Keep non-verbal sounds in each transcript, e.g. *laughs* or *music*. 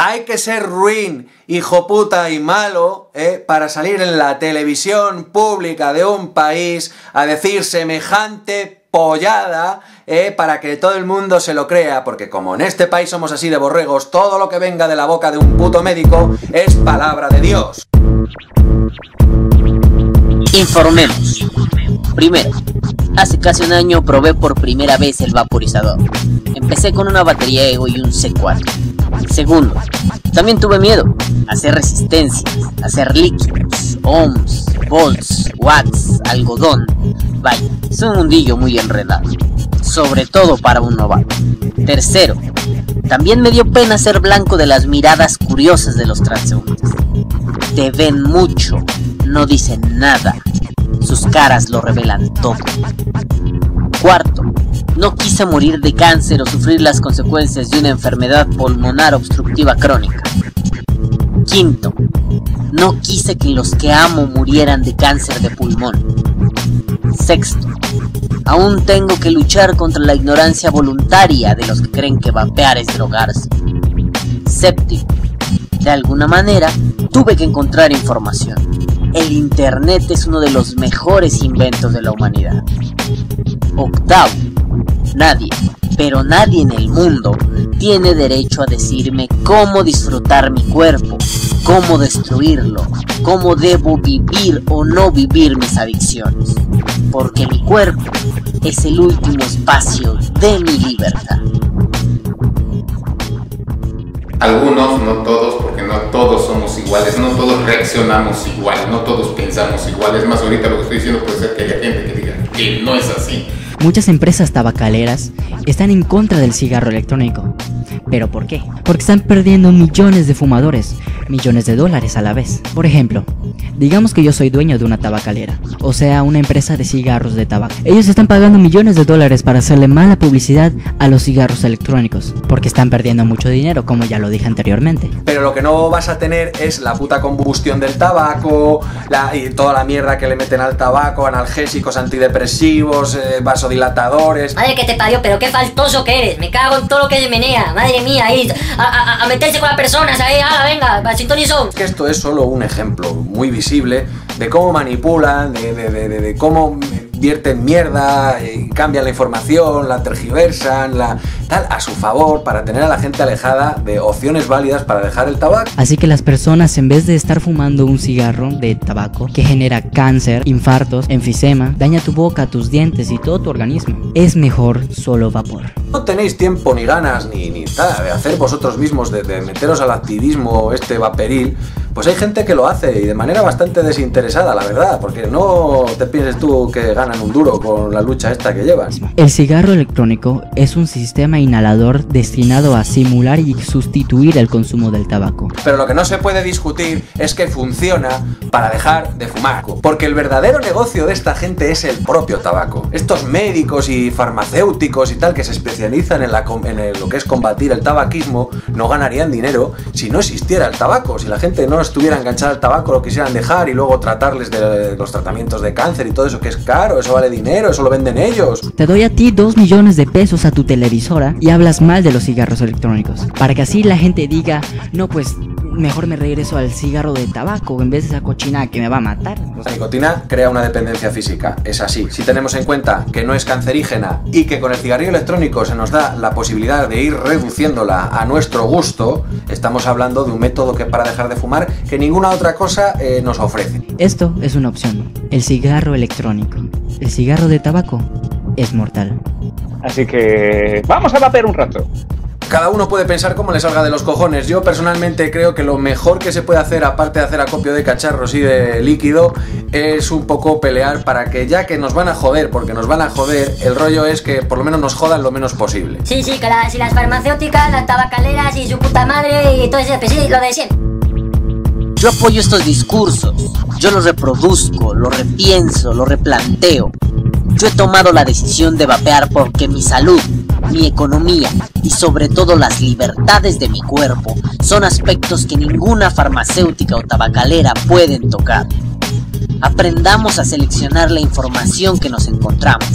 Hay que ser ruin, hijo puta y malo, ¿eh? para salir en la televisión pública de un país a decir semejante pollada, ¿eh? para que todo el mundo se lo crea, porque como en este país somos así de borregos, todo lo que venga de la boca de un puto médico es palabra de Dios. Informemos. Primero, hace casi un año probé por primera vez el vaporizador. Empecé con una batería Ego y un C4. Segundo, también tuve miedo hacer resistencias, hacer líquidos, ohms, volts, watts, algodón. Vaya, es un mundillo muy enredado, sobre todo para un novato. Tercero, también me dio pena ser blanco de las miradas curiosas de los transeúntes. Te ven mucho, no dicen nada. Sus caras lo revelan todo. Cuarto, no quise morir de cáncer o sufrir las consecuencias de una enfermedad pulmonar obstructiva crónica. Quinto, no quise que los que amo murieran de cáncer de pulmón. Sexto, aún tengo que luchar contra la ignorancia voluntaria de los que creen que vapear es drogarse. Séptimo, de alguna manera tuve que encontrar información. El Internet es uno de los mejores inventos de la humanidad. Octavo, nadie, pero nadie en el mundo tiene derecho a decirme cómo disfrutar mi cuerpo, cómo destruirlo, cómo debo vivir o no vivir mis adicciones. Porque mi cuerpo es el último espacio de mi libertad. Algunos, no todos, porque no todos somos iguales, no todos reaccionamos igual, no todos pensamos igual. Es más, ahorita lo que estoy diciendo puede ser que haya gente que diga que no es así. Muchas empresas tabacaleras están en contra del cigarro electrónico. ¿Pero por qué? Porque están perdiendo millones de fumadores, millones de dólares a la vez. Por ejemplo, digamos que yo soy dueño de una tabacalera, o sea, una empresa de cigarros de tabaco. Ellos están pagando millones de dólares para hacerle mala publicidad a los cigarros electrónicos, porque están perdiendo mucho dinero, como ya lo dije anteriormente. Pero lo que no vas a tener es la puta combustión del tabaco, la, y toda la mierda que le meten al tabaco, analgésicos, antidepresivos, eh, vasodilatadores. Madre que te parió, pero qué faltoso que eres. Me cago en todo lo que se menea. Madre mía, ahí. A, a- a meterse con las personas, ahí. Ah, venga, sintonizo. que esto es solo un ejemplo muy visible de cómo manipulan, de, de- de- de- cómo vierten mierda, y cambian la información, la tergiversan, la tal a su favor para tener a la gente alejada de opciones válidas para dejar el tabaco. Así que las personas en vez de estar fumando un cigarro de tabaco que genera cáncer, infartos, enfisema, daña tu boca, tus dientes y todo tu organismo, es mejor solo vapor. No tenéis tiempo ni ganas ni, ni tal de hacer vosotros mismos, de, de meteros al activismo este vaporil, pues hay gente que lo hace y de manera bastante desinteresada, la verdad, porque no te pienses tú que ganan un duro con la lucha esta que llevan. El cigarro electrónico es un sistema inhalador destinado a simular y sustituir el consumo del tabaco. Pero lo que no se puede discutir es que funciona para dejar de fumar. Porque el verdadero negocio de esta gente es el propio tabaco. Estos médicos y farmacéuticos y tal que se especializan en, la com- en el- lo que es combatir el tabaquismo no ganarían dinero si no existiera el tabaco. Si la gente no estuviera enganchada al tabaco, lo quisieran dejar y luego tratarles de los tratamientos de cáncer y todo eso que es caro, eso vale dinero, eso lo venden ellos. Te doy a ti 2 millones de pesos a tu televisora y hablas mal de los cigarros electrónicos. Para que así la gente diga, no pues mejor me regreso al cigarro de tabaco en vez de esa cochina que me va a matar. La nicotina crea una dependencia física, es así. Si tenemos en cuenta que no es cancerígena y que con el cigarrillo electrónico se nos da la posibilidad de ir reduciéndola a nuestro gusto, estamos hablando de un método que para dejar de fumar que ninguna otra cosa eh, nos ofrece. Esto es una opción. El cigarro electrónico. El cigarro de tabaco es mortal. Así que vamos a vapear un rato. Cada uno puede pensar cómo le salga de los cojones. Yo personalmente creo que lo mejor que se puede hacer, aparte de hacer acopio de cacharros y de líquido, es un poco pelear para que ya que nos van a joder, porque nos van a joder, el rollo es que por lo menos nos jodan lo menos posible. Sí, sí, que las, y las farmacéuticas, las tabacaleras y su puta madre y todo ese, pues sí, lo de siempre. Yo apoyo estos discursos, yo los reproduzco, los repienso, los replanteo. Yo he tomado la decisión de vapear porque mi salud, mi economía y sobre todo las libertades de mi cuerpo son aspectos que ninguna farmacéutica o tabacalera pueden tocar. Aprendamos a seleccionar la información que nos encontramos.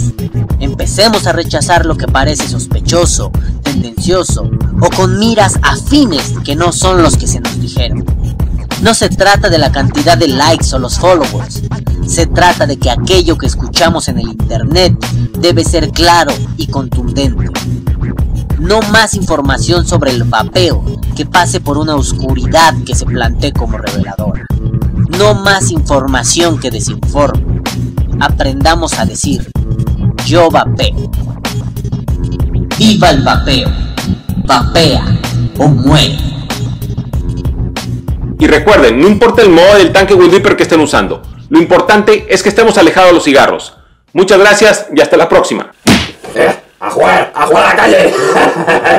Empecemos a rechazar lo que parece sospechoso, tendencioso o con miras afines que no son los que se nos dijeron. No se trata de la cantidad de likes o los followers. Se trata de que aquello que escuchamos en el Internet debe ser claro y contundente. No más información sobre el vapeo que pase por una oscuridad que se plantee como reveladora. No más información que desinforme. Aprendamos a decir, yo vapeo. ¡Viva el vapeo! Vapea o muere. Y recuerden, no importa el modo del tanque Reaper que estén usando, lo importante es que estemos alejados de los cigarros. Muchas gracias y hasta la próxima. ¡A jugar! ¡A jugar a la calle! *laughs*